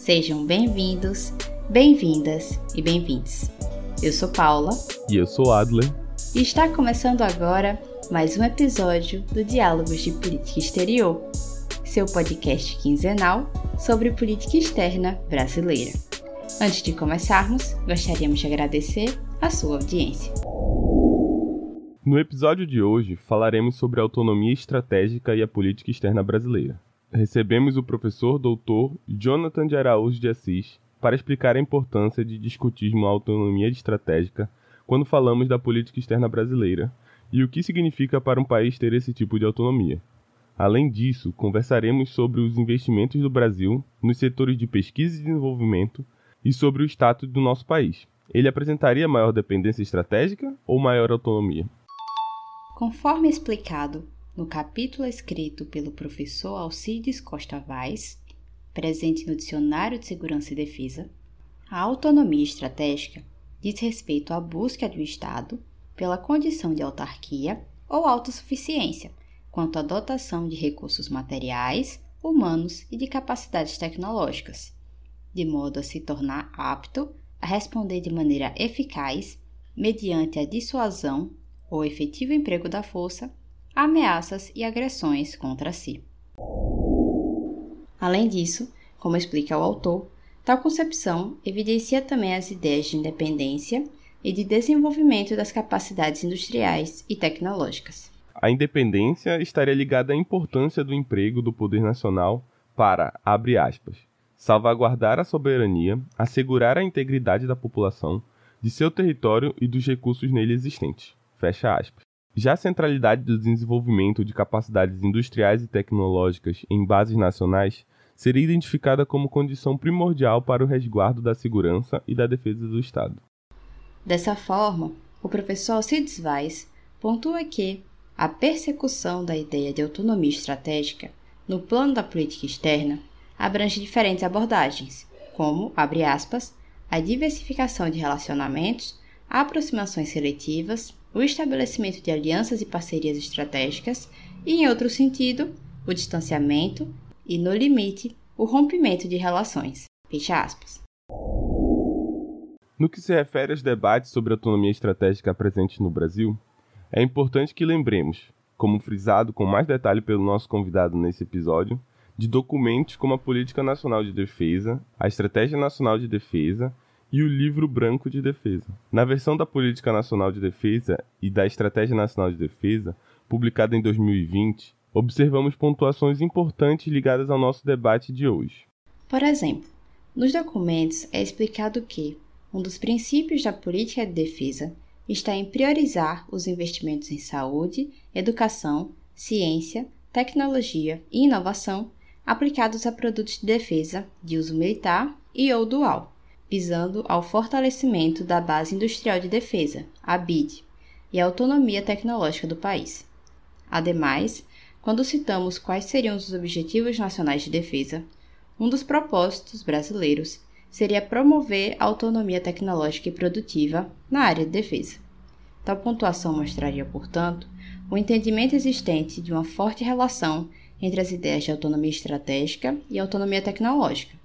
Sejam bem-vindos, bem-vindas e bem-vindos. Eu sou Paula. E eu sou Adler. E está começando agora mais um episódio do Diálogos de Política Exterior, seu podcast quinzenal sobre política externa brasileira. Antes de começarmos, gostaríamos de agradecer a sua audiência. No episódio de hoje, falaremos sobre a autonomia estratégica e a política externa brasileira recebemos o professor doutor Jonathan de Araújo de Assis para explicar a importância de discutirmos a autonomia estratégica quando falamos da política externa brasileira e o que significa para um país ter esse tipo de autonomia. Além disso, conversaremos sobre os investimentos do Brasil nos setores de pesquisa e desenvolvimento e sobre o status do nosso país. Ele apresentaria maior dependência estratégica ou maior autonomia? Conforme explicado no capítulo escrito pelo professor Alcides Costa Vaz, presente no Dicionário de Segurança e Defesa, a autonomia estratégica diz respeito à busca do Estado pela condição de autarquia ou autossuficiência quanto à dotação de recursos materiais, humanos e de capacidades tecnológicas, de modo a se tornar apto a responder de maneira eficaz mediante a dissuasão ou efetivo emprego da força ameaças e agressões contra si. Além disso, como explica o autor, tal concepção evidencia também as ideias de independência e de desenvolvimento das capacidades industriais e tecnológicas. A independência estaria ligada à importância do emprego do poder nacional para, abre aspas, salvaguardar a soberania, assegurar a integridade da população, de seu território e dos recursos nele existentes. Fecha aspas. Já a centralidade do desenvolvimento de capacidades industriais e tecnológicas em bases nacionais seria identificada como condição primordial para o resguardo da segurança e da defesa do Estado. Dessa forma, o professor Alcides Vaz pontua que a persecução da ideia de autonomia estratégica no plano da política externa abrange diferentes abordagens, como, abre aspas, a diversificação de relacionamentos, aproximações seletivas, o estabelecimento de alianças e parcerias estratégicas e, em outro sentido, o distanciamento e, no limite, o rompimento de relações. Fecha aspas. No que se refere aos debates sobre autonomia estratégica presentes no Brasil, é importante que lembremos, como frisado com mais detalhe pelo nosso convidado nesse episódio, de documentos como a Política Nacional de Defesa, a Estratégia Nacional de Defesa e o Livro Branco de Defesa. Na versão da Política Nacional de Defesa e da Estratégia Nacional de Defesa, publicada em 2020, observamos pontuações importantes ligadas ao nosso debate de hoje. Por exemplo, nos documentos é explicado que um dos princípios da política de defesa está em priorizar os investimentos em saúde, educação, ciência, tecnologia e inovação aplicados a produtos de defesa de uso militar e ou dual visando ao fortalecimento da base industrial de defesa, a BID, e a autonomia tecnológica do país. Ademais, quando citamos quais seriam os objetivos nacionais de defesa, um dos propósitos brasileiros seria promover a autonomia tecnológica e produtiva na área de defesa. Tal pontuação mostraria, portanto, o entendimento existente de uma forte relação entre as ideias de autonomia estratégica e autonomia tecnológica,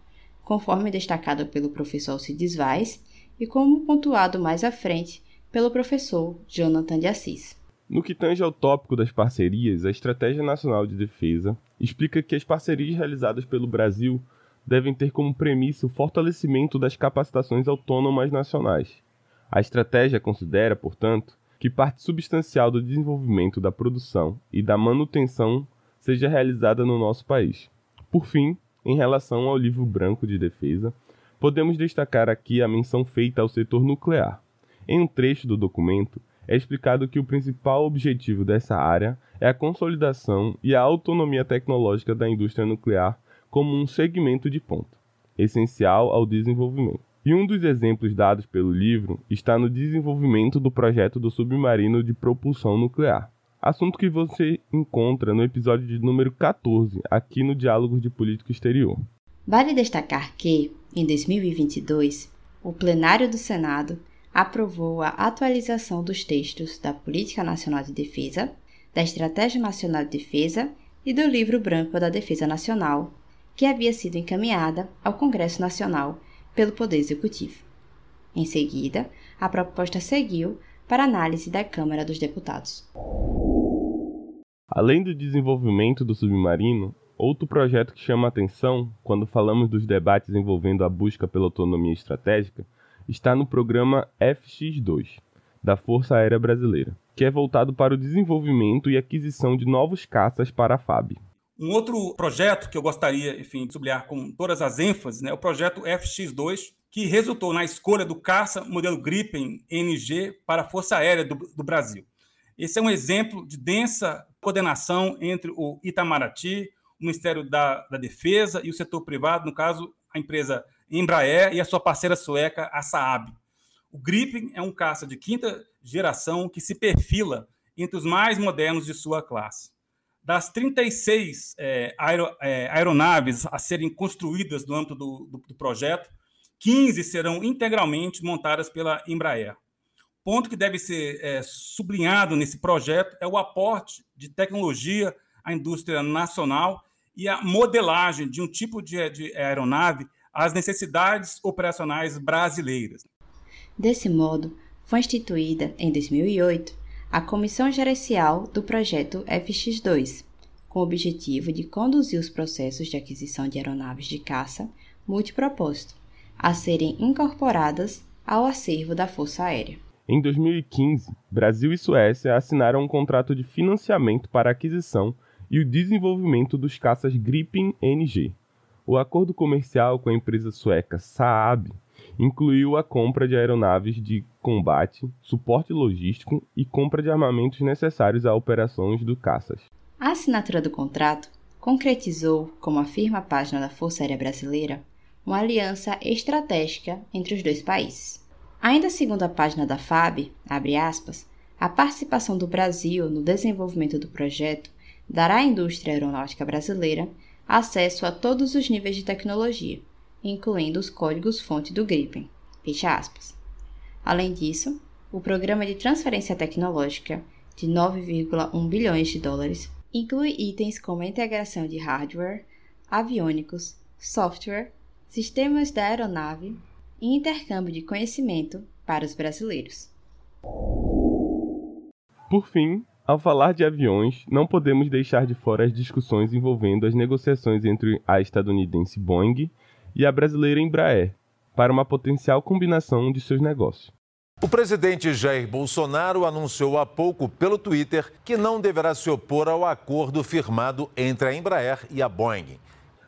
conforme destacado pelo professor Alcides Vaz e como pontuado mais à frente pelo professor Jonathan de Assis. No que tange ao tópico das parcerias, a Estratégia Nacional de Defesa explica que as parcerias realizadas pelo Brasil devem ter como premissa o fortalecimento das capacitações autônomas nacionais. A estratégia considera, portanto, que parte substancial do desenvolvimento da produção e da manutenção seja realizada no nosso país. Por fim, em relação ao livro branco de defesa, podemos destacar aqui a menção feita ao setor nuclear. Em um trecho do documento, é explicado que o principal objetivo dessa área é a consolidação e a autonomia tecnológica da indústria nuclear como um segmento de ponta, essencial ao desenvolvimento. E um dos exemplos dados pelo livro está no desenvolvimento do projeto do submarino de propulsão nuclear, assunto que você encontra no episódio de número 14, aqui no Diálogos de Política Exterior. Vale destacar que, em 2022, o plenário do Senado aprovou a atualização dos textos da Política Nacional de Defesa, da Estratégia Nacional de Defesa e do Livro Branco da Defesa Nacional, que havia sido encaminhada ao Congresso Nacional pelo Poder Executivo. Em seguida, a proposta seguiu para análise da Câmara dos Deputados. Além do desenvolvimento do submarino, outro projeto que chama a atenção quando falamos dos debates envolvendo a busca pela autonomia estratégica está no programa FX2, da Força Aérea Brasileira, que é voltado para o desenvolvimento e aquisição de novos caças para a FAB. Um outro projeto que eu gostaria, enfim, de sublinhar com todas as ênfases, né, é o projeto FX2, que resultou na escolha do caça modelo Gripen NG para a Força Aérea do, do Brasil. Esse é um exemplo de densa coordenação entre o Itamaraty, o Ministério da, da Defesa e o setor privado, no caso, a empresa Embraer e a sua parceira sueca, a Saab. O Gripen é um caça de quinta geração que se perfila entre os mais modernos de sua classe. Das 36 é, é, aeronaves a serem construídas no âmbito do, do, do projeto, 15 serão integralmente montadas pela Embraer. Ponto que deve ser é, sublinhado nesse projeto é o aporte de tecnologia à indústria nacional e a modelagem de um tipo de, de aeronave às necessidades operacionais brasileiras. Desse modo, foi instituída, em 2008, a Comissão Gerencial do Projeto FX2, com o objetivo de conduzir os processos de aquisição de aeronaves de caça multipropósito, a serem incorporadas ao acervo da Força Aérea. Em 2015, Brasil e Suécia assinaram um contrato de financiamento para a aquisição e o desenvolvimento dos caças Gripen NG. O acordo comercial com a empresa sueca Saab incluiu a compra de aeronaves de combate, suporte logístico e compra de armamentos necessários a operações do caças. A assinatura do contrato concretizou, como afirma a página da Força Aérea Brasileira, uma aliança estratégica entre os dois países. Ainda segundo a página da FAB, aspas, a participação do Brasil no desenvolvimento do projeto dará à indústria aeronáutica brasileira acesso a todos os níveis de tecnologia, incluindo os códigos-fonte do Gripen. Além disso, o programa de transferência tecnológica de 9,1 bilhões de dólares inclui itens como a integração de hardware, aviônicos, software, sistemas da aeronave e intercâmbio de conhecimento para os brasileiros. Por fim, ao falar de aviões, não podemos deixar de fora as discussões envolvendo as negociações entre a estadunidense Boeing e a brasileira Embraer para uma potencial combinação de seus negócios. O presidente Jair Bolsonaro anunciou há pouco pelo Twitter que não deverá se opor ao acordo firmado entre a Embraer e a Boeing.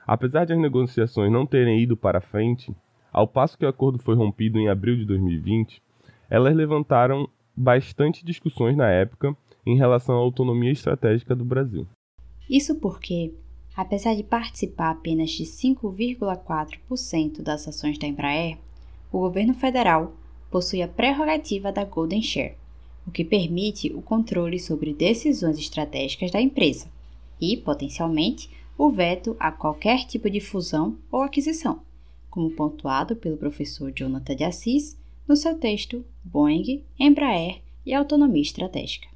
Apesar de as negociações não terem ido para frente, ao passo que o acordo foi rompido em abril de 2020, elas levantaram bastante discussões na época em relação à autonomia estratégica do Brasil. Isso porque, apesar de participar apenas de 5,4% das ações da Embraer, o governo federal possui a prerrogativa da Golden Share, o que permite o controle sobre decisões estratégicas da empresa e, potencialmente, o veto a qualquer tipo de fusão ou aquisição, como pontuado pelo professor Jonathan de Assis no seu texto Boeing, Embraer e Autonomia Estratégica.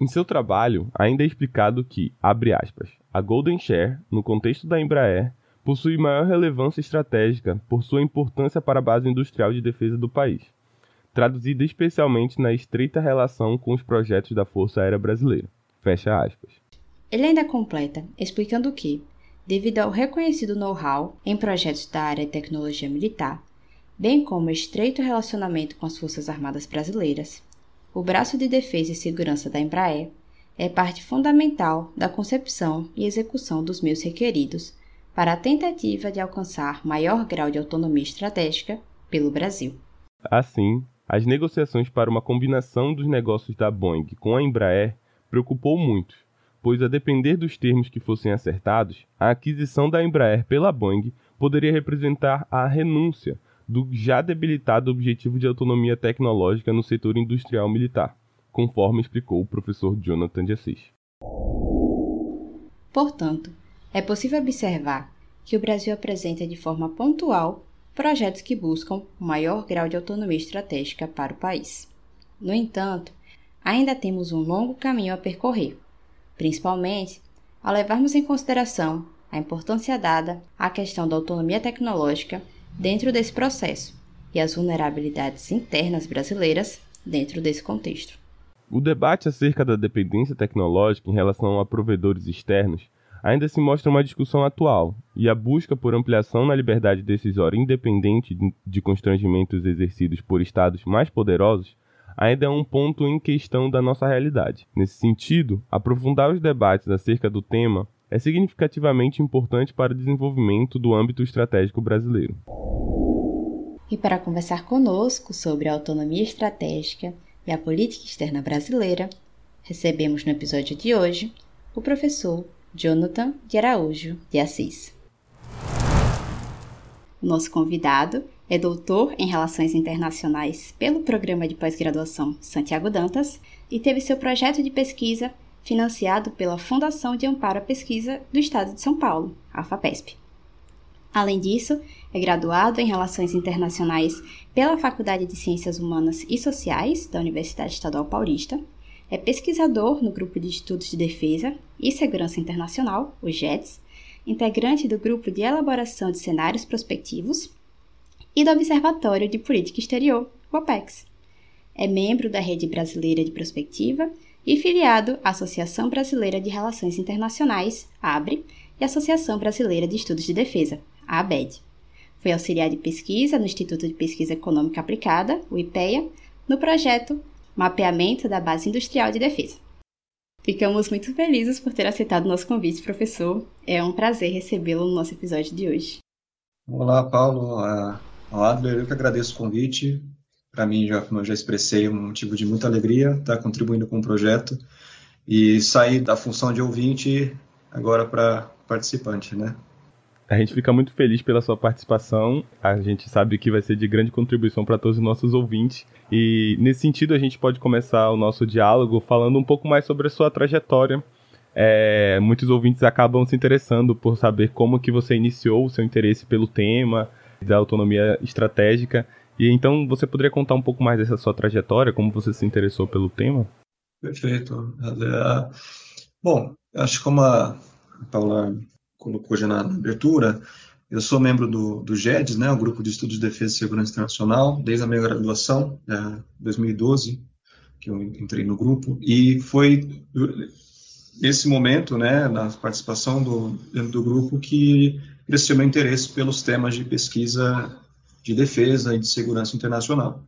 Em seu trabalho, ainda é explicado que, abre aspas, a Golden Share, no contexto da Embraer, possui maior relevância estratégica por sua importância para a base industrial de defesa do país, traduzida especialmente na estreita relação com os projetos da Força Aérea Brasileira. Fecha aspas. Ele ainda completa, explicando que, devido ao reconhecido know-how em projetos da área de tecnologia militar, bem como estreito relacionamento com as Forças Armadas Brasileiras, o braço de defesa e segurança da Embraer é parte fundamental da concepção e execução dos meios requeridos para a tentativa de alcançar maior grau de autonomia estratégica pelo Brasil. Assim, as negociações para uma combinação dos negócios da Boeing com a Embraer preocupou muito, pois a depender dos termos que fossem acertados, a aquisição da Embraer pela Boeing poderia representar a renúncia do já debilitado objetivo de autonomia tecnológica no setor industrial militar, conforme explicou o professor Jonathan de Assis. Portanto, é possível observar que o Brasil apresenta de forma pontual projetos que buscam um maior grau de autonomia estratégica para o país. No entanto, ainda temos um longo caminho a percorrer, principalmente ao levarmos em consideração a importância dada à questão da autonomia tecnológica dentro desse processo e as vulnerabilidades internas brasileiras dentro desse contexto. O debate acerca da dependência tecnológica em relação a provedores externos ainda se mostra uma discussão atual, e a busca por ampliação na liberdade decisória independente de constrangimentos exercidos por estados mais poderosos ainda é um ponto em questão da nossa realidade. Nesse sentido, aprofundar os debates acerca do tema é significativamente importante para o desenvolvimento do âmbito estratégico brasileiro. E para conversar conosco sobre a autonomia estratégica e a política externa brasileira, recebemos no episódio de hoje o professor Jonathan de Araújo de Assis. O nosso convidado é doutor em Relações Internacionais pelo Programa de Pós-Graduação Santiago Dantas e teve seu projeto de pesquisa financiado pela Fundação de Amparo à Pesquisa do Estado de São Paulo, a FAPESP. Além disso, é graduado em Relações Internacionais pela Faculdade de Ciências Humanas e Sociais da Universidade Estadual Paulista é pesquisador no Grupo de Estudos de Defesa e Segurança Internacional, o GEDS, integrante do Grupo de Elaboração de Cenários Prospectivos e do Observatório de Política Exterior, o OPEX. É membro da Rede Brasileira de Prospectiva e filiado à Associação Brasileira de Relações Internacionais, ABRE, e Associação Brasileira de Estudos de Defesa, ABED. Foi auxiliar de pesquisa no Instituto de Pesquisa Econômica Aplicada, o IPEA, no projeto Mapeamento da Base Industrial de Defesa. Ficamos muito felizes por ter aceitado nosso convite, professor. É um prazer recebê-lo no nosso episódio de hoje. Olá, Paulo. Adler. Eu que agradeço o convite. Para mim, já, como eu já expressei, é um motivo de muita alegria estar contribuindo com o projeto e sair da função de ouvinte agora para participante, né? A gente fica muito feliz pela sua participação. A gente sabe que vai ser de grande contribuição para todos os nossos ouvintes. E nesse sentido, a gente pode começar o nosso diálogo falando um pouco mais sobre a sua trajetória. É, muitos ouvintes acabam se interessando por saber como que você iniciou o seu interesse pelo tema da autonomia estratégica. E então você poderia contar um pouco mais dessa sua trajetória, como você se interessou pelo tema? Perfeito. Bom, acho que como a Paula colocou já na, abertura, eu sou membro do, do GEDS, né, o Grupo de Estudos de Defesa e Segurança Internacional, desde a minha graduação, é, 2012, que eu entrei no grupo, e foi nesse momento, né, na participação do, dentro do grupo, que cresceu meu interesse pelos temas de pesquisa de defesa e de segurança internacional.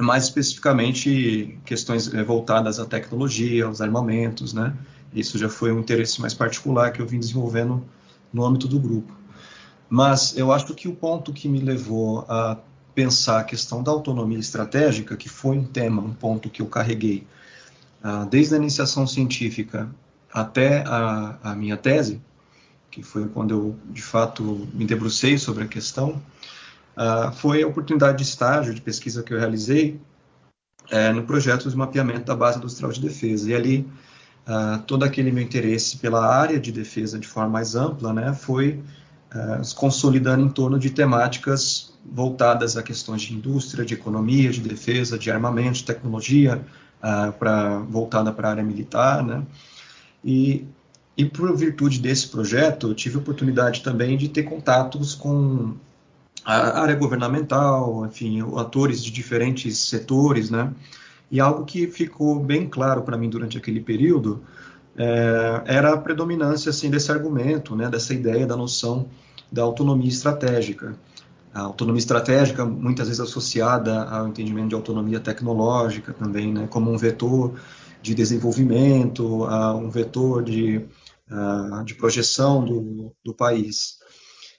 Mais especificamente, questões é, voltadas à tecnologia, aos armamentos, né, isso já foi um interesse mais particular que eu vim desenvolvendo no âmbito do grupo. Mas eu acho que o ponto que me levou a pensar a questão da autonomia estratégica, que foi um tema, um ponto que eu carreguei uh, desde a iniciação científica até a, a, minha tese, que foi quando eu de fato me debrucei sobre a questão, uh, foi a oportunidade de estágio de pesquisa que eu realizei uh, no projeto de mapeamento da base industrial de defesa. E ali uh, todo aquele meu interesse pela área de defesa de forma mais ampla, né, foi uh, se consolidando em torno de temáticas voltadas a questões de indústria, de economia, de defesa, de armamento, de tecnologia, uh, pra, voltada para a área militar, né, e, e por virtude desse projeto, eu tive oportunidade também de ter contatos com a área governamental, enfim, atores de diferentes setores, né, e algo que ficou bem claro para mim durante aquele período é, era a predominância assim desse argumento, né, dessa ideia da noção da autonomia estratégica. A autonomia estratégica, muitas vezes associada ao entendimento de autonomia tecnológica também, né, como um vetor de desenvolvimento, um vetor de, uh, de projeção do, do país.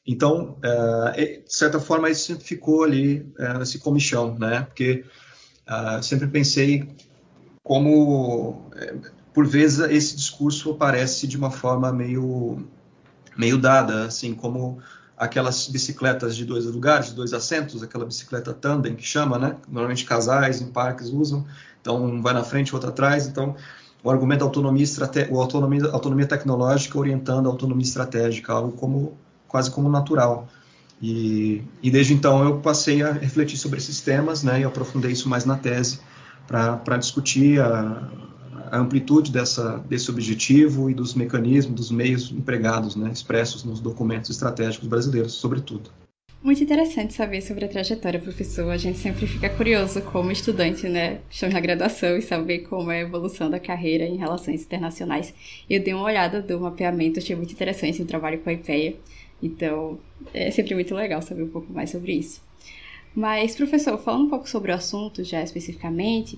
Então, uh, de certa forma, isso ficou ali, esse comichão, né, porque Uh, sempre pensei como, é, por vezes, esse discurso aparece de uma forma meio, meio dada, assim, como aquelas bicicletas de dois lugares, de dois assentos, aquela bicicleta tandem que chama, né? Normalmente casais em parques usam, então um vai na frente, outro atrás, então o argumento da autonomia, estrate... autonomia, autonomia tecnológica orientando a autonomia estratégica, algo como quase como natural. E, e, desde então eu passei a refletir sobre esses temas, né, e aprofundei isso mais na tese para discutir a, a amplitude dessa, desse objetivo e dos mecanismos, dos meios empregados, né, expressos nos documentos estratégicos brasileiros, sobretudo. Muito interessante saber sobre a trajetória, professor. A gente sempre fica curioso como estudante, né? Estamos na graduação e saber como é a evolução da carreira em relações internacionais. Eu dei uma olhada do mapeamento, achei muito interessante o trabalho com a IPEA. Então, é sempre muito legal saber um pouco mais sobre isso. Mas, professor, falando um pouco sobre o assunto já especificamente,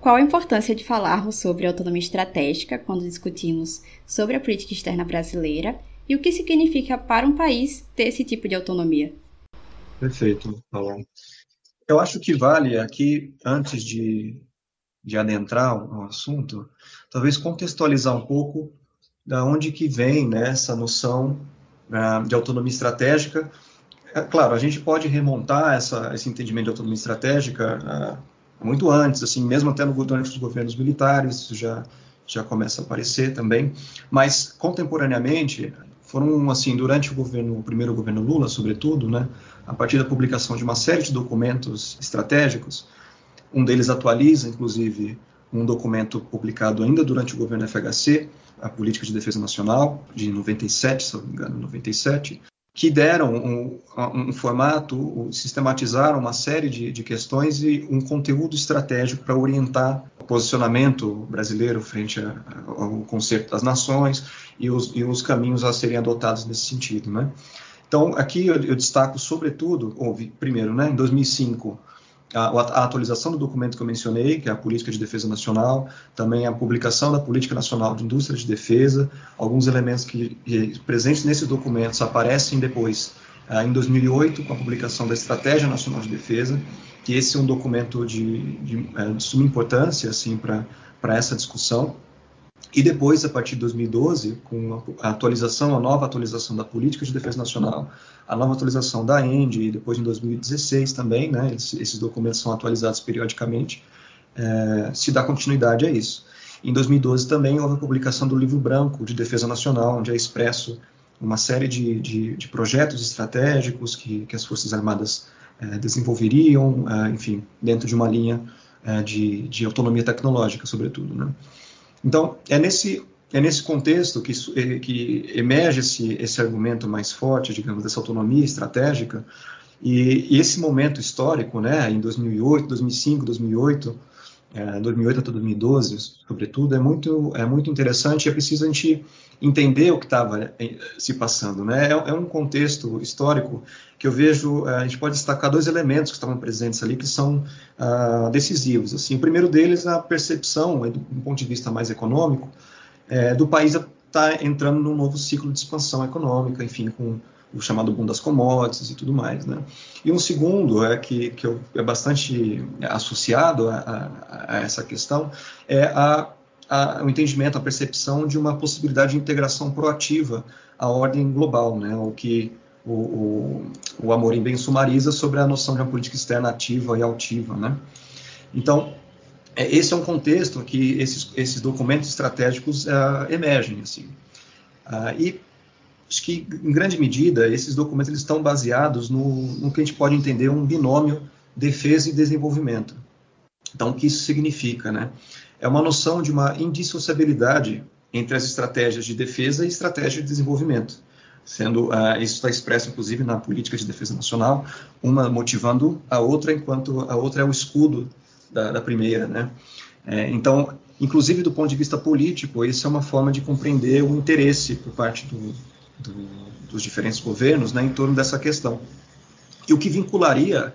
qual a importância de falarmos sobre autonomia estratégica quando discutimos sobre a política externa brasileira e o que significa para um país ter esse tipo de autonomia? Perfeito, Paulo. Eu acho que vale aqui, antes de, de adentrar o assunto, talvez contextualizar um pouco da onde que vem né, essa noção uh, de autonomia estratégica. É, claro, a gente pode remontar essa, esse entendimento de autonomia estratégica uh, muito antes, assim, mesmo até no, durante os governos militares, isso já, já começa a aparecer também, mas contemporaneamente foram assim durante o governo, o primeiro governo Lula, sobretudo, né, a partir da publicação de uma série de documentos estratégicos. Um deles atualiza, inclusive, um documento publicado ainda durante o governo FHC, a Política de Defesa Nacional, de 97, se não me engano, 97, que deram um, um formato, sistematizaram uma série de, de, questões e um conteúdo estratégico para orientar o posicionamento brasileiro frente a, ao conceito das nações e os, e os, caminhos a serem adotados nesse sentido. Né? Então, aqui eu, eu destaco, sobretudo, houve, primeiro, né, em 2005, a, atualização do documento que eu mencionei, que é a Política de Defesa Nacional, também a publicação da Política Nacional de Indústria de Defesa, alguns elementos que, que presentes nesses documentos aparecem depois, ah, em 2008, com a publicação da Estratégia Nacional de Defesa, que esse é um documento de, de, é, de suma importância assim, para essa discussão. E depois, a partir de 2012, com a atualização, a nova atualização da Política de Defesa Nacional, a nova atualização da END, e depois em 2016 também, né, esses, esses documentos são atualizados periodicamente, é, se dá continuidade a isso. Em 2012 também houve a publicação do Livro Branco de Defesa Nacional, onde é expresso uma série de, de, de projetos estratégicos que, que, as Forças Armadas é, desenvolveriam, é, enfim, dentro de uma linha é, de, de autonomia tecnológica, sobretudo. Né? Então, é nesse, é nesse contexto que, é, que emerge esse, esse argumento mais forte, digamos, dessa autonomia estratégica, e, e esse momento histórico, né, em 2008, 2005, 2008, é, 2008 até 2012, sobretudo, é muito, é muito interessante e é preciso a gente entender o que estava é, se passando. Né? É, é, um contexto histórico que eu vejo, é, a gente pode destacar dois elementos que estavam presentes ali que são ah, decisivos. Assim, o primeiro deles, a percepção, do, do ponto de vista mais econômico, é, do país estar tá entrando num novo ciclo de expansão econômica, enfim, com o chamado boom das commodities e tudo mais. Né? E um segundo, é que, que é bastante associado a, a, a essa questão, é a, a, o entendimento, a percepção de uma possibilidade de integração proativa à ordem global, né? o que o, o, o Amorim bem sumariza sobre a noção de uma política externa ativa e altiva. Né? Então, é, esse é um contexto que esses, esses documentos estratégicos uh, emergem. Assim. Uh, e acho que, em grande medida, esses documentos eles estão baseados no, no que a gente pode entender um binômio defesa e desenvolvimento. Então, o que isso significa? Né? É uma noção de uma indissociabilidade entre as estratégias de defesa e estratégia de desenvolvimento. Sendo, uh, isso está expresso, inclusive, na política de defesa nacional, uma motivando a outra, enquanto a outra é o escudo da, da primeira. Né? É, então, inclusive do ponto de vista político, isso é uma forma de compreender o interesse por parte do, do, dos diferentes governos né, em torno dessa questão. E o que vincularia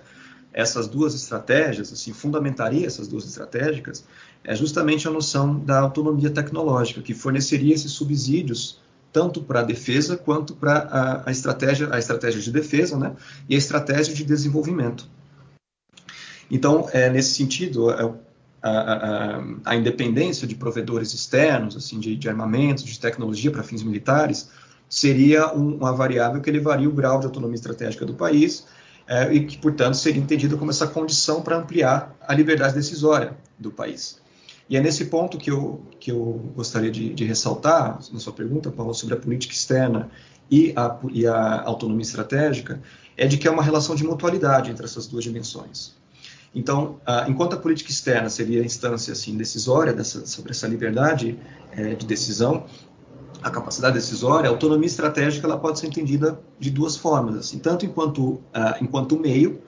essas duas estratégias, assim, fundamentaria essas duas estratégias, é justamente a noção da autonomia tecnológica, que forneceria esses subsídios tanto para a defesa quanto para a, a, estratégia, a estratégia de defesa, né, e a estratégia de desenvolvimento. Então, é, nesse sentido, é, a, a, a, independência de provedores externos, assim, de, de armamentos, de tecnologia para fins militares, seria um, uma variável que elevaria o grau de autonomia estratégica do país é, e que, portanto, seria entendido como essa condição para ampliar a liberdade decisória do país. E é nesse ponto que eu, que eu gostaria de, de ressaltar, na sua pergunta, Paulo, sobre a política externa e a, e a autonomia estratégica, é de que é uma relação de mutualidade entre essas duas dimensões. Então, enquanto a política externa seria a instância assim decisória dessa, sobre essa liberdade é, de decisão, a capacidade decisória, a autonomia estratégica ela pode ser entendida de duas formas, assim, tanto enquanto enquanto meio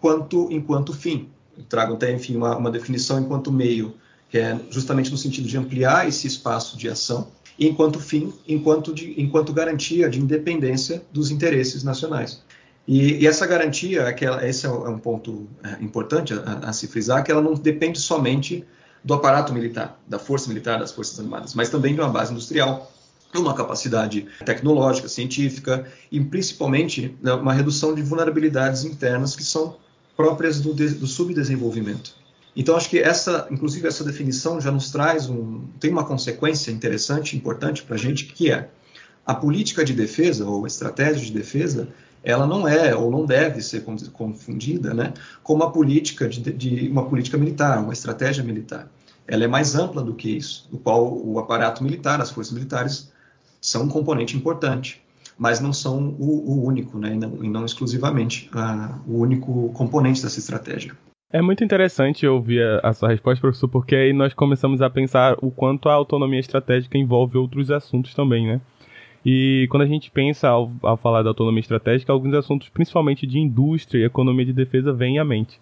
quanto enquanto fim. Eu trago até enfim uma, uma definição enquanto meio, que é justamente no sentido de ampliar esse espaço de ação, e enquanto fim, enquanto de, enquanto garantia de independência dos interesses nacionais. E, e, essa garantia, esse é um é ponto é, importante a, a, se frisar, que ela não depende somente do aparato militar, da força militar, das forças armadas, mas também de uma base industrial, uma capacidade tecnológica, científica e principalmente né, uma redução de vulnerabilidades internas que são próprias do, do subdesenvolvimento. Então acho que essa, inclusive essa definição já nos traz um, tem uma consequência interessante, importante para a gente, que é a política de defesa ou estratégia de defesa ela não é ou não deve ser confundida né, com uma política de, de, uma política militar, uma estratégia militar. Ela é mais ampla do que isso, do qual o aparato militar, as forças militares são um componente importante, mas não são o, o único, né, e, não, e não exclusivamente a, o único componente dessa estratégia. É muito interessante ouvir a, a sua resposta, professor, porque aí nós começamos a pensar o quanto a autonomia estratégica envolve outros assuntos também, né? E quando a gente pensa ao, ao falar da autonomia estratégica, alguns assuntos, principalmente de indústria e economia de defesa, vêm à mente.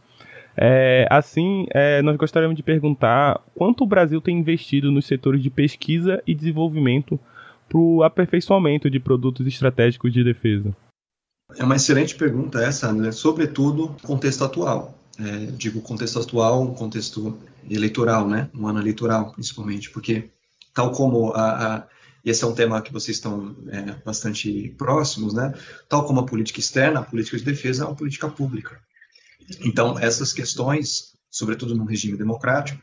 É, assim, é, nós gostaríamos de perguntar quanto o Brasil tem investido nos setores de pesquisa e desenvolvimento para o aperfeiçoamento de produtos estratégicos de defesa. É uma excelente pergunta essa, André, sobretudo contexto atual. É, digo contexto atual, contexto eleitoral, né? um ano eleitoral, principalmente, porque tal como a, a e esse é um tema que vocês estão é, bastante próximos, né? Tal como a política externa, a política de defesa é uma política pública. Então, essas questões, sobretudo num regime democrático,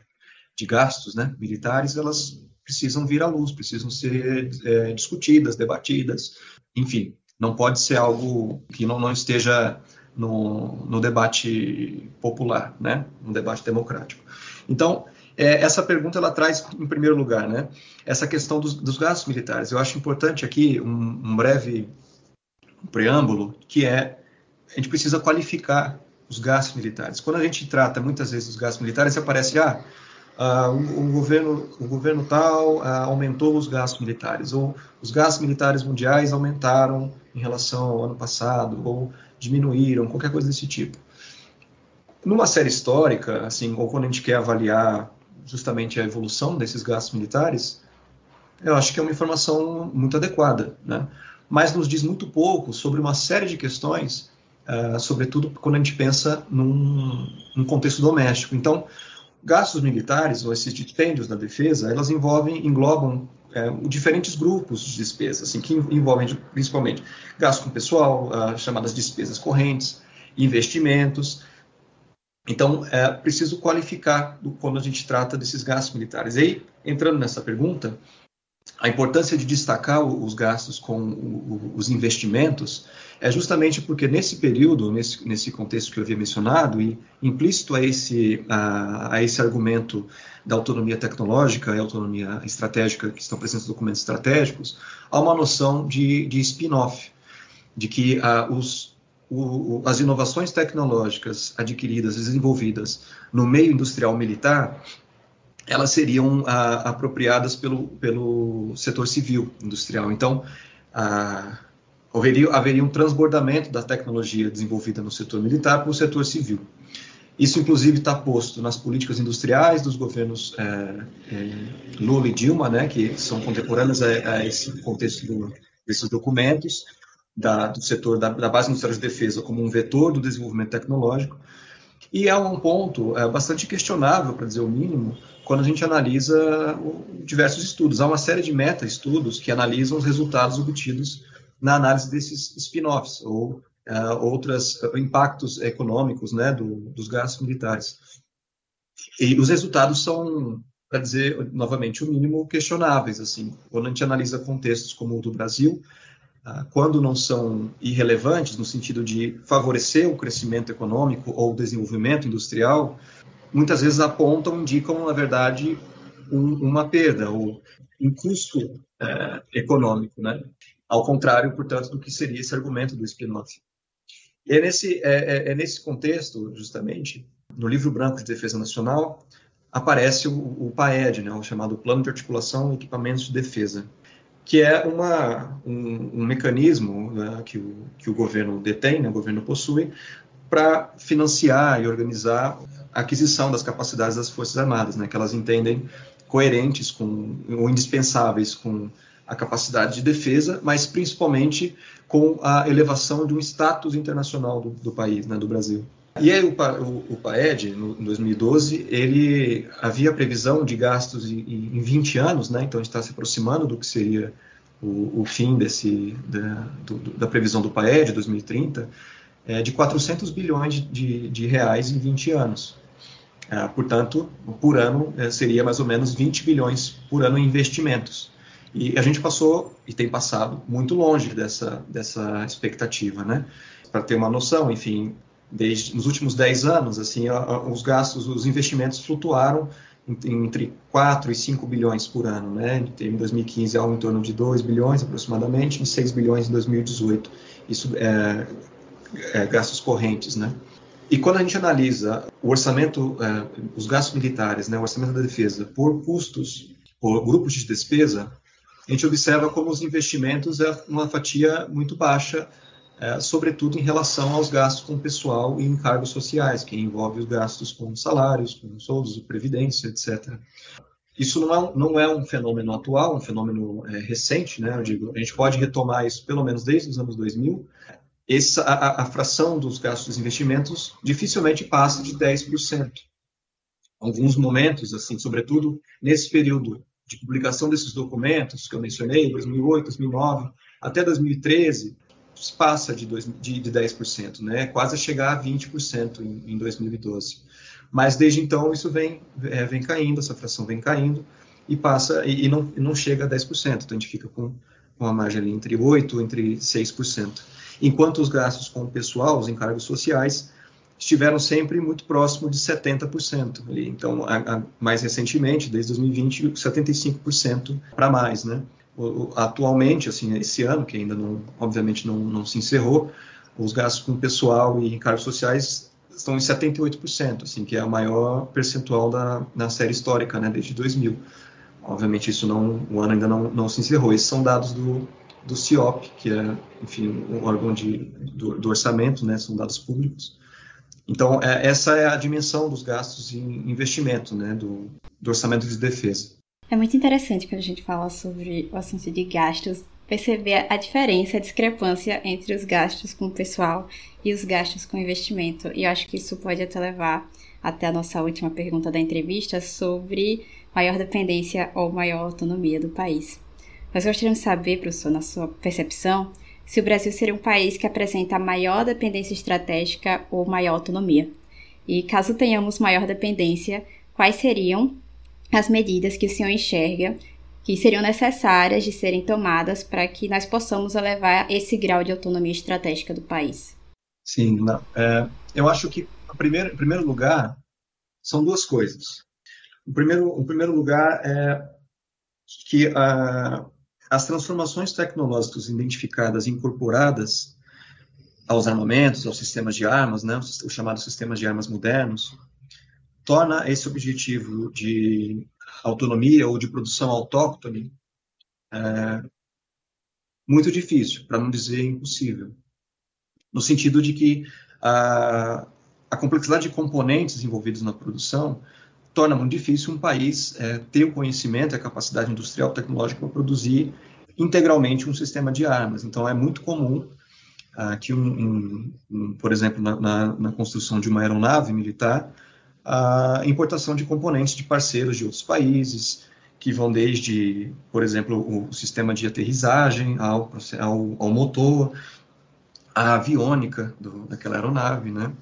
de gastos né, militares, elas precisam vir à luz, precisam ser é, discutidas, debatidas, enfim, não pode ser algo que não, não esteja no, no debate popular, né, no debate democrático. Então, é, essa pergunta ela traz, em primeiro lugar, né, essa questão dos, dos gastos militares. Eu acho importante aqui um, um breve preâmbulo, que é a gente precisa qualificar os gastos militares. Quando a gente trata muitas vezes os gastos militares, aparece ah, uh, o, o, governo, o governo tal uh, aumentou os gastos militares, ou os gastos militares mundiais aumentaram em relação ao ano passado, ou diminuíram, qualquer coisa desse tipo. Numa série histórica, assim, ou quando a gente quer avaliar justamente a evolução desses gastos militares, eu acho que é uma informação muito adequada, né? mas nos diz muito pouco sobre uma série de questões, uh, sobretudo quando a gente pensa num, num, contexto doméstico. Então, gastos militares, ou esses dispêndios da defesa, elas envolvem, englobam é, diferentes grupos de despesas, assim, que envolvem principalmente gastos com pessoal, uh, chamadas despesas correntes, investimentos, então, é preciso qualificar do, quando a gente trata desses gastos militares. E aí, entrando nessa pergunta, a importância de destacar os gastos com os investimentos é justamente porque nesse período, nesse, nesse contexto que eu havia mencionado, e implícito a esse, a, a esse argumento da autonomia tecnológica e autonomia estratégica que estão presentes nos documentos estratégicos, há uma noção de, de spin-off, de que uh, os, o, as inovações tecnológicas adquiridas, desenvolvidas no meio industrial militar, elas seriam a, apropriadas pelo, pelo setor civil industrial. Então, a, haveria, haveria um transbordamento da tecnologia desenvolvida no setor militar para o setor civil. Isso, inclusive, está posto nas políticas industriais dos governos é, é, Lula e Dilma, né, que são contemporâneas a, a esse contexto do, desses documentos da, do setor da, da, base industrial de defesa como um vetor do desenvolvimento tecnológico. E é um ponto é, bastante questionável, para dizer o mínimo, quando a gente analisa diversos estudos. Há uma série de meta-estudos que analisam os resultados obtidos na análise desses spin-offs ou uh, outros impactos econômicos né, do, dos gastos militares. E os resultados são, para dizer novamente o mínimo, questionáveis. Assim, quando a gente analisa contextos como o do Brasil, ah, quando não são irrelevantes no sentido de favorecer o crescimento econômico ou o desenvolvimento industrial, muitas vezes apontam, indicam, na verdade, um, uma perda ou um custo é, econômico, né? Ao contrário, portanto, do que seria esse argumento do spin-off. E é nesse, é, é, é nesse contexto, justamente, no livro branco de defesa nacional, aparece o, o PAED, né, o chamado Plano de Articulação e Equipamentos de Defesa, que é uma, um, um mecanismo né, que, o, que o governo detém, né, o governo possui, para financiar e organizar a aquisição das capacidades das Forças Armadas, né, que elas entendem coerentes com, ou indispensáveis com a capacidade de defesa, mas principalmente com a elevação de um status internacional do, do país, né, do Brasil. E aí o, o, o PAED, no, em 2012, ele havia previsão de gastos em, em 20 anos, né, então está se aproximando do que seria o, o fim desse, da, do, da previsão do PAED, 2030, é, de 400 bilhões de, de reais em 20 anos. É, portanto, por ano é, seria mais ou menos 20 bilhões por ano em investimentos. E a gente passou, e tem passado, muito longe dessa, dessa expectativa, né? Para ter uma noção, enfim, desde nos últimos 10 anos, assim, os gastos, os investimentos flutuaram entre 4 e 5 bilhões por ano, né? Em 2015 algo em torno de 2 bilhões aproximadamente, e 6 bilhões em 2018. Isso é, é gastos correntes, né? E quando a gente analisa o orçamento, é, os gastos militares, né, o orçamento da defesa, por custos, por grupos de despesa, a gente observa como os investimentos é uma fatia muito baixa, é, sobretudo em relação aos gastos com pessoal e encargos sociais, que envolve os gastos com salários, com soldos, previdência, etc. Isso não é, não é um fenômeno atual, um fenômeno é, recente, né? Eu digo, a gente pode retomar isso pelo menos desde os anos 2000. Essa, a, a fração dos gastos dos investimentos dificilmente passa de 10%. Alguns momentos, assim, sobretudo nesse período de publicação desses documentos que eu mencionei, 2008, 2009, até 2013, passa de, de, de 10%, né? quase a chegar a 20% em, em 2012. Mas desde então isso vem, é, vem caindo, essa fração vem caindo e passa e, e não, não chega a 10%, então a gente fica com, com a margem ali entre 8% entre 6%. Enquanto os gastos com o pessoal, os encargos sociais, estiveram sempre muito próximo de 70%. Ali. Então, a, a, mais recentemente, desde 2020, 75% para mais, né? O, o, atualmente, assim, esse ano, que ainda não, obviamente não, não se encerrou, os gastos com pessoal e encargos sociais estão em 78%, assim, que é a maior percentual da, na série histórica, né, desde 2000. Obviamente, isso não, o ano ainda não, não se encerrou. Esses são dados do, do CIOP, que é, enfim, um órgão de, do, do orçamento, né, são dados públicos. Então, é, essa é a dimensão dos gastos em investimento, né, do, do orçamento de defesa. É muito interessante quando a gente fala sobre o assunto de gastos, perceber a diferença, a discrepância entre os gastos com o pessoal e os gastos com investimento. E eu acho que isso pode até levar até a nossa última pergunta da entrevista sobre maior dependência ou maior autonomia do país. Nós gostaríamos de saber, professor, na sua percepção, se o Brasil seria um país que apresenta maior dependência estratégica ou maior autonomia. E caso tenhamos maior dependência, quais seriam as medidas que o senhor enxerga que seriam necessárias de serem tomadas para que nós possamos elevar esse grau de autonomia estratégica do país? Sim, é, eu acho que, primeiro, em primeiro lugar, são duas coisas. O primeiro, o primeiro lugar é que a, as transformações tecnológicas identificadas e incorporadas aos armamentos, aos sistemas de armas, né, os chamados sistemas de armas modernos, torna esse objetivo de autonomia ou de produção autóctone é, muito difícil, para não dizer impossível, no sentido de que a, a complexidade de componentes envolvidos na produção torna muito difícil um país é, ter o conhecimento, a capacidade industrial tecnológica para produzir integralmente um sistema de armas. Então, é muito comum ah, que, um, um, um, por exemplo, na, na, na, construção de uma aeronave militar, a importação de componentes de parceiros de outros países, que vão desde, por exemplo, o sistema de aterrissagem ao, ao, ao motor, a aviônica do, daquela aeronave, né?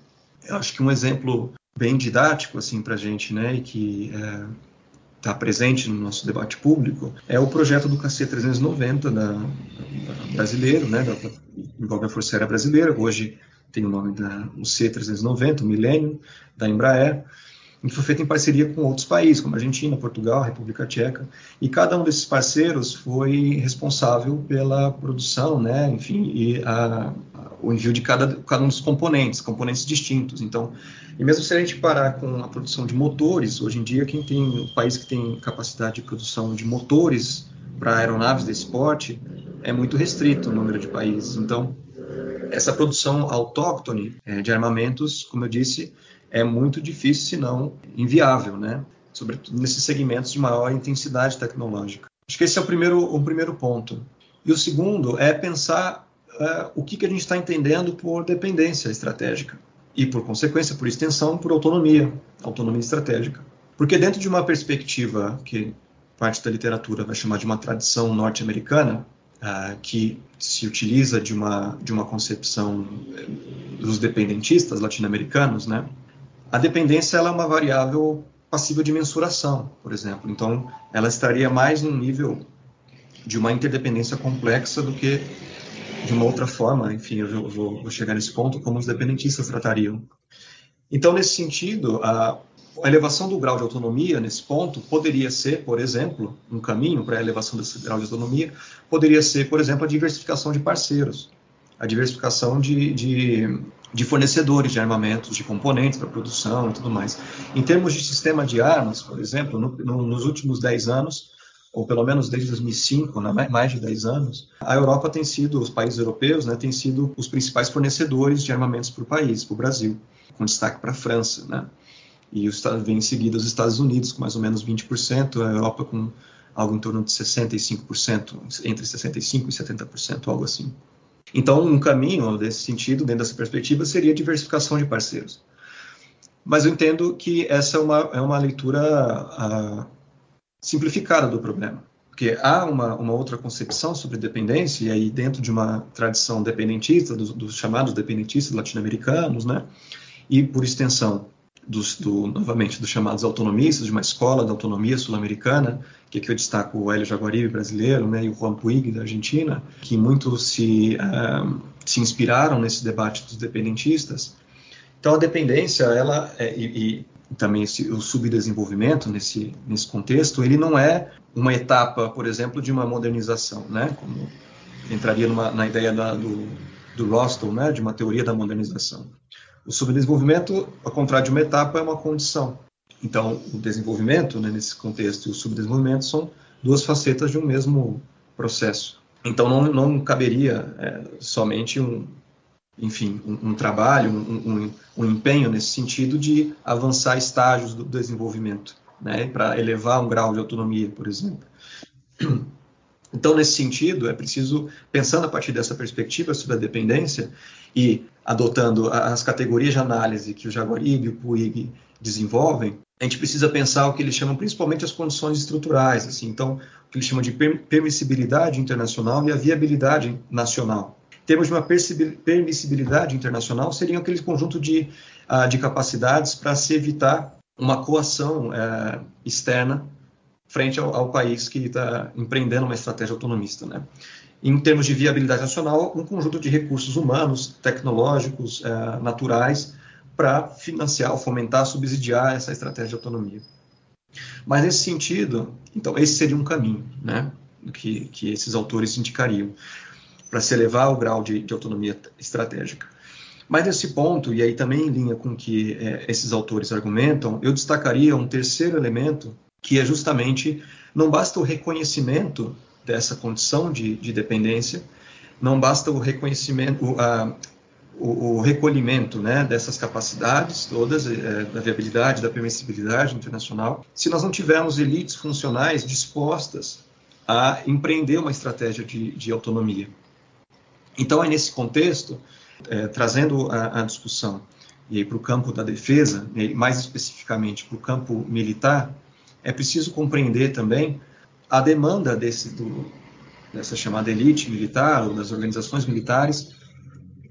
Eu acho que um exemplo bem didático assim para a gente, né, e que está é, presente no nosso debate público, é o projeto do KC-390 da, da, brasileiro, né, da, envolve a Força Aérea Brasileira, hoje tem o nome da o C-390, o Millennium, da Embraer, e foi feita em parceria com outros países, como Argentina, Portugal, República Tcheca, e cada um desses parceiros foi responsável pela produção, né, enfim, e a, o envio de cada, cada um dos componentes, componentes distintos. Então, e mesmo se a gente parar com a produção de motores, hoje em dia quem tem o país que tem capacidade de produção de motores para aeronaves desse porte é muito restrito o número de países. Então, essa produção autóctone é, de armamentos, como eu disse, é muito difícil, se não inviável, né? Sobretudo nesses segmentos de maior intensidade tecnológica. Acho que esse é o primeiro, o primeiro ponto. E o segundo é pensar uh, o que, que a gente está entendendo por dependência estratégica e, por consequência, por extensão, por autonomia, autonomia estratégica. Porque dentro de uma perspectiva que parte da literatura vai chamar de uma tradição norte-americana, uh, que se utiliza de uma, de uma concepção eh, dos dependentistas latino-americanos, né? A dependência é uma variável passível de mensuração, por exemplo. Então, ela estaria mais no nível de uma interdependência complexa do que de uma outra forma. Enfim, eu vou, vou chegar nesse ponto como os dependentistas tratariam. Então, nesse sentido, a, a elevação do grau de autonomia nesse ponto poderia ser, por exemplo, um caminho para a elevação desse grau de autonomia, poderia ser, por exemplo, a diversificação de parceiros, a diversificação de, de de fornecedores de armamentos, de componentes para produção e tudo mais. Em termos de sistema de armas, por exemplo, no, no, nos últimos 10 anos, ou pelo menos desde 2005, né, mais de 10 anos, a Europa tem sido, os países europeus, né, têm sido os principais fornecedores de armamentos para o país, para o Brasil, com destaque para a França, né? E os, vem em seguida os Estados Unidos, com mais ou menos 20%, a Europa com algo em torno de 65%, entre 65% e 70%, algo assim. Então, um caminho desse sentido, dentro dessa perspectiva, seria diversificação de parceiros. Mas eu entendo que essa é uma, é uma leitura uh, simplificada do problema. Porque há uma, uma, outra concepção sobre dependência, e aí dentro de uma tradição dependentista, dos, dos chamados dependentistas latino-americanos, né, e por extensão dos, do, novamente, dos chamados autonomistas, de uma escola da autonomia sul-americana, que aqui eu destaco o Hélio Jaguaribe, brasileiro, né, e o Juan Puig, da Argentina, que muito se, uh, se inspiraram nesse debate dos dependentistas. Então, a dependência, ela, é, e, e, também esse, o subdesenvolvimento nesse, nesse contexto, ele não é uma etapa, por exemplo, de uma modernização, né, como entraria numa, na ideia da, do, do Rostel, né, de uma teoria da modernização. O subdesenvolvimento, ao contrário de uma etapa, é uma condição. Então, o desenvolvimento, né, nesse contexto, e o subdesenvolvimento são duas facetas de um mesmo processo. Então, não, não caberia é, somente um, enfim, um, um trabalho, um, um, um, empenho nesse sentido de avançar estágios do desenvolvimento, né, para elevar um grau de autonomia, por exemplo. Então, nesse sentido, é preciso, pensando a partir dessa perspectiva sobre a dependência e adotando as categorias de análise que o Jaguaribe e o Puig desenvolvem, a gente precisa pensar o que eles chamam principalmente as condições estruturais, assim, então, o que eles chamam de permissibilidade internacional e a viabilidade nacional. Em termos de uma permissibilidade internacional, seria aquele conjunto de, uh, de capacidades para se evitar uma coação uh, externa frente ao, ao país que está empreendendo uma estratégia autonomista. Né? Em termos de viabilidade nacional, um conjunto de recursos humanos, tecnológicos, eh, naturais, para financiar, fomentar, subsidiar essa estratégia de autonomia. Mas nesse sentido, então esse seria um caminho, né, que, que esses autores indicariam para se elevar o grau de, de, autonomia estratégica. Mas nesse ponto, e aí também em linha com que é, esses autores argumentam, eu destacaria um terceiro elemento que é justamente não basta o reconhecimento dessa condição de, de dependência, não basta o reconhecimento, a, o, o, recolhimento né, dessas capacidades todas, é, da viabilidade, da permissibilidade internacional, se nós não tivermos elites funcionais dispostas a empreender uma estratégia de, de autonomia. Então, é nesse contexto, é, trazendo a, a discussão e para o campo da defesa, mais especificamente para o campo militar, é preciso compreender também a demanda desse, do, dessa chamada elite militar ou das organizações militares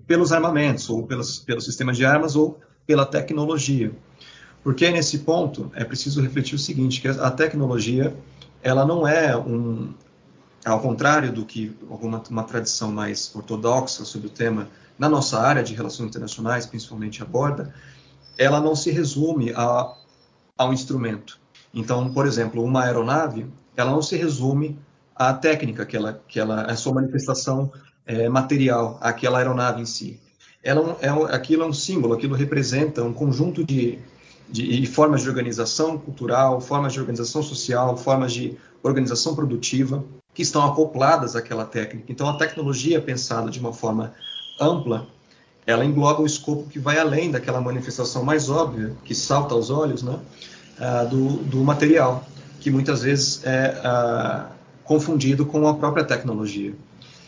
pelos armamentos, ou pelo sistema de armas, ou pela tecnologia. Porque nesse ponto é preciso refletir o seguinte, que a tecnologia ela não é um, ao contrário do que alguma uma tradição mais ortodoxa sobre o tema na nossa área de relações internacionais, principalmente aborda, ela não se resume a ao instrumento. Então, por exemplo, uma aeronave, ela não se resume à técnica que ela, que ela, a sua manifestação é, material, aquela aeronave em si. Ela é, é, aquilo é um símbolo, aquilo representa um conjunto de, de, de formas de organização cultural, formas de organização social, formas de organização produtiva que estão acopladas àquela técnica. Então, a tecnologia pensada de uma forma ampla, ela engloba um escopo que vai além daquela manifestação mais óbvia, que salta aos olhos, né, uh, do, do, material, que muitas vezes é uh, confundido com a própria tecnologia.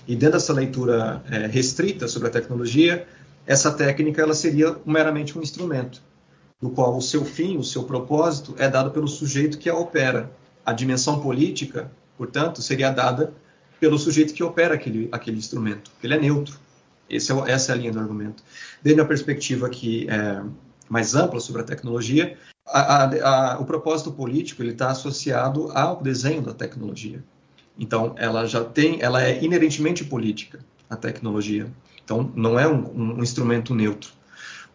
E dentro dessa leitura é, restrita sobre a tecnologia, essa técnica ela seria meramente um instrumento, do qual o seu fim, o seu propósito é dado pelo sujeito que a opera. A dimensão política, portanto, seria dada pelo sujeito que opera aquele, aquele instrumento. Ele é neutro. É, essa é a linha do argumento. Dentro da perspectiva aqui é, mais ampla sobre a tecnologia, a, a, a, o propósito político ele está associado ao desenho da tecnologia. Então, ela já tem, ela é inerentemente política, a tecnologia. Então, não é um, um instrumento neutro.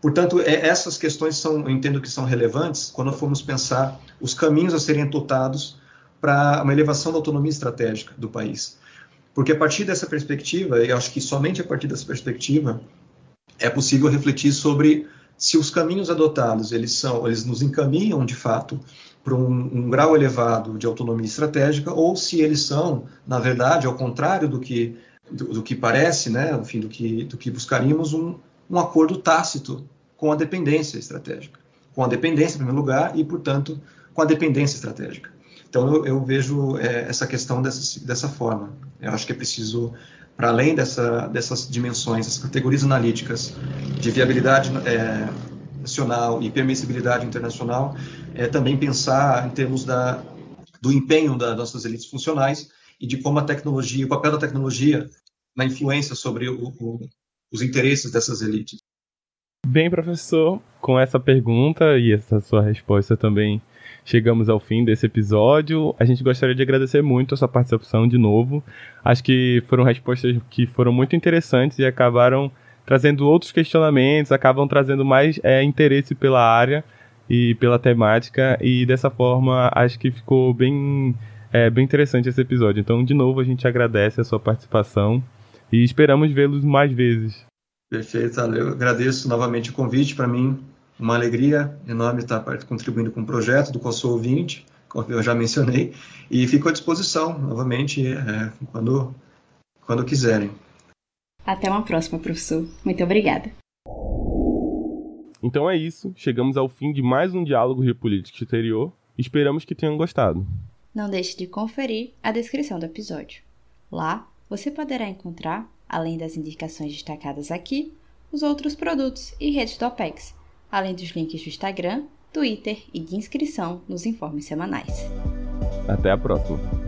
Portanto, é, essas questões são, eu entendo que são relevantes quando formos pensar os caminhos a serem adotados para uma elevação da autonomia estratégica do país. Porque a partir dessa perspectiva, eu acho que somente a partir dessa perspectiva é possível refletir sobre se os caminhos adotados eles são, eles nos encaminham de fato para um, um, grau elevado de autonomia estratégica ou se eles são, na verdade, ao contrário do que do, do que parece, né, enfim, do que do que buscaríamos um, um acordo tácito com a dependência estratégica, com a dependência em primeiro lugar e, portanto, com a dependência estratégica. Então eu, eu vejo é, essa questão dessa, dessa forma. Eu acho que é preciso para além dessa, dessas dimensões, essas categorias analíticas de viabilidade é, nacional e permissibilidade internacional, é, também pensar em termos da, do empenho das nossas elites funcionais e de como a tecnologia, o papel da tecnologia na influência sobre o, o, os interesses dessas elites. Bem, professor, com essa pergunta e essa sua resposta também chegamos ao fim desse episódio. A gente gostaria de agradecer muito a sua participação de novo. Acho que foram respostas que foram muito interessantes e acabaram trazendo outros questionamentos, acabam trazendo mais é, interesse pela área e pela temática, e dessa forma acho que ficou bem, é, bem interessante esse episódio. Então, de novo, a gente agradece a sua participação e esperamos vê-los mais vezes. Perfeito, eu agradeço novamente o convite para mim. Uma alegria enorme estar contribuindo com o projeto do qual sou ouvinte, como eu já mencionei, e fico à disposição novamente é, quando, quando quiserem. Até uma próxima, professor. Muito obrigada. Então é isso, chegamos ao fim de mais um diálogo Rio Política Exterior. Esperamos que tenham gostado. Não deixe de conferir a descrição do episódio. Lá você poderá encontrar, além das indicações destacadas aqui, os outros produtos e redes do OPEX, além dos links do Instagram, Twitter e de inscrição nos informes semanais. Até a próxima!